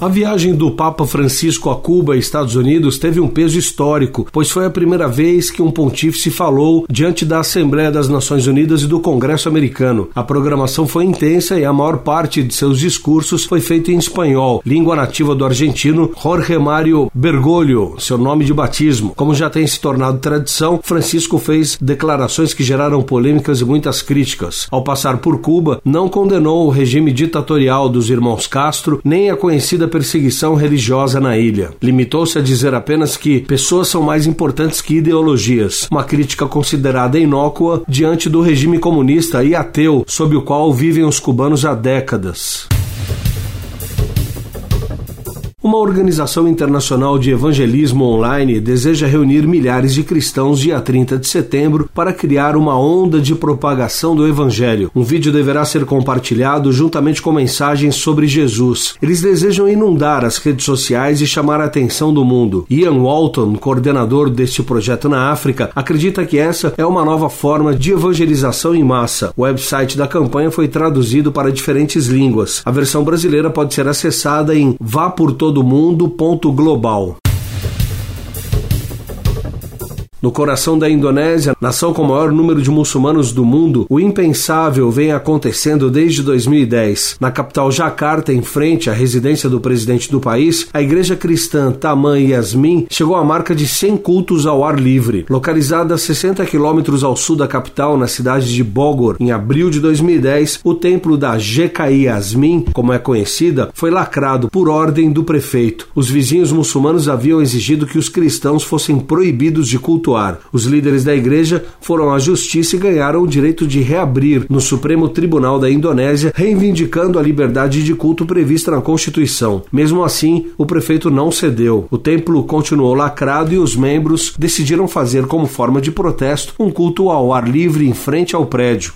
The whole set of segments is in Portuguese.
A viagem do Papa Francisco a Cuba e Estados Unidos teve um peso histórico, pois foi a primeira vez que um pontífice falou diante da Assembleia das Nações Unidas e do Congresso americano. A programação foi intensa e a maior parte de seus discursos foi feita em espanhol, língua nativa do argentino Jorge Mário Bergoglio, seu nome de batismo. Como já tem se tornado tradição, Francisco fez declarações que geraram polêmicas e muitas críticas. Ao passar por Cuba, não condenou o regime ditatorial dos irmãos Castro, nem a conhecida perseguição religiosa na ilha. Limitou-se a dizer apenas que pessoas são mais importantes que ideologias, uma crítica considerada inócua diante do regime comunista e ateu sob o qual vivem os cubanos há décadas. Uma organização internacional de evangelismo online deseja reunir milhares de cristãos dia 30 de setembro para criar uma onda de propagação do evangelho. Um vídeo deverá ser compartilhado juntamente com mensagens sobre Jesus. Eles desejam inundar as redes sociais e chamar a atenção do mundo. Ian Walton, coordenador deste projeto na África, acredita que essa é uma nova forma de evangelização em massa. O website da campanha foi traduzido para diferentes línguas. A versão brasileira pode ser acessada em vá por todo do mundo. Global. No coração da Indonésia, nação com o maior número de muçulmanos do mundo, o impensável vem acontecendo desde 2010. Na capital Jakarta, em frente à residência do presidente do país, a igreja cristã Taman Yasmin chegou à marca de 100 cultos ao ar livre. Localizada a 60 quilômetros ao sul da capital, na cidade de Bogor, em abril de 2010, o templo da GKI Yasmin, como é conhecida, foi lacrado por ordem do prefeito. Os vizinhos muçulmanos haviam exigido que os cristãos fossem proibidos de os líderes da igreja foram à justiça e ganharam o direito de reabrir no Supremo Tribunal da Indonésia, reivindicando a liberdade de culto prevista na Constituição. Mesmo assim, o prefeito não cedeu. O templo continuou lacrado e os membros decidiram fazer como forma de protesto um culto ao ar livre em frente ao prédio.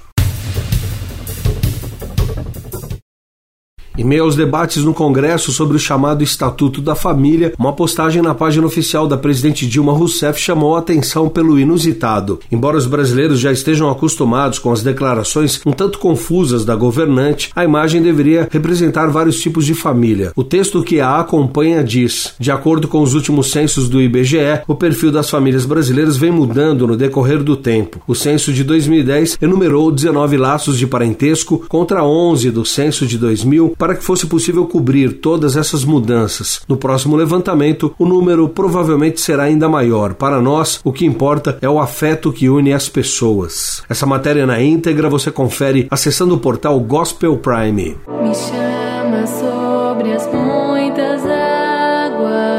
Em meio aos debates no Congresso sobre o chamado Estatuto da Família, uma postagem na página oficial da presidente Dilma Rousseff chamou a atenção pelo inusitado. Embora os brasileiros já estejam acostumados com as declarações um tanto confusas da governante, a imagem deveria representar vários tipos de família. O texto que a acompanha diz: de acordo com os últimos censos do IBGE, o perfil das famílias brasileiras vem mudando no decorrer do tempo. O censo de 2010 enumerou 19 laços de parentesco contra 11 do censo de 2000 para que fosse possível cobrir todas essas mudanças. No próximo levantamento, o número provavelmente será ainda maior. Para nós, o que importa é o afeto que une as pessoas. Essa matéria na íntegra você confere acessando o portal Gospel Prime. Me chama sobre as muitas águas,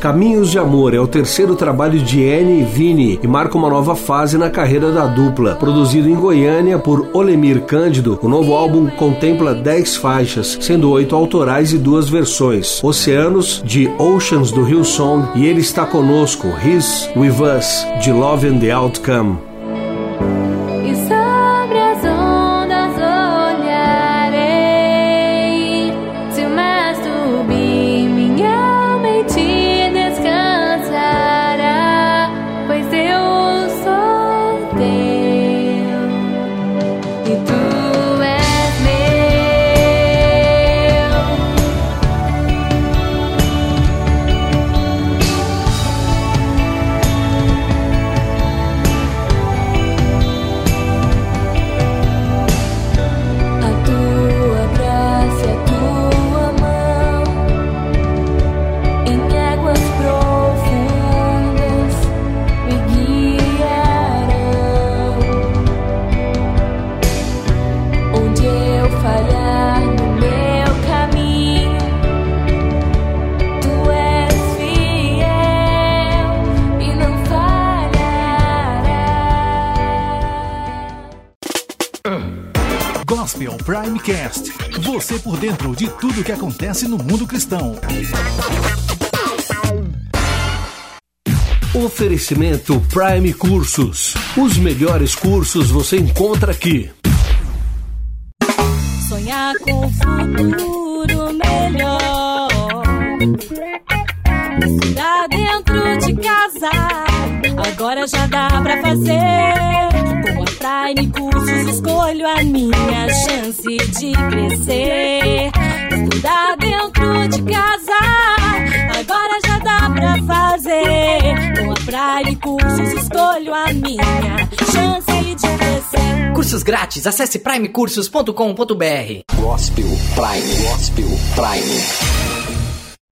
Caminhos de Amor é o terceiro trabalho de Anne e Vini e marca uma nova fase na carreira da dupla. Produzido em Goiânia por Olemir Cândido, o novo álbum contempla 10 faixas, sendo oito autorais e duas versões. Oceanos, de Oceans do Rio Song, e Ele Está Conosco, His With Us, de Love and the Outcome. Gospel Primecast. Você por dentro de tudo que acontece no mundo cristão. Oferecimento Prime Cursos. Os melhores cursos você encontra aqui. Sonhar com um futuro melhor. Estudar dentro de casa. Agora já dá pra fazer. Escolho a minha chance de crescer. Estudar dentro de casa. Agora já dá pra fazer. Com a Prime Cursos escolho a minha chance de crescer. Cursos grátis, acesse primecursos.com.br. Gospel Prime, Gospel Prime.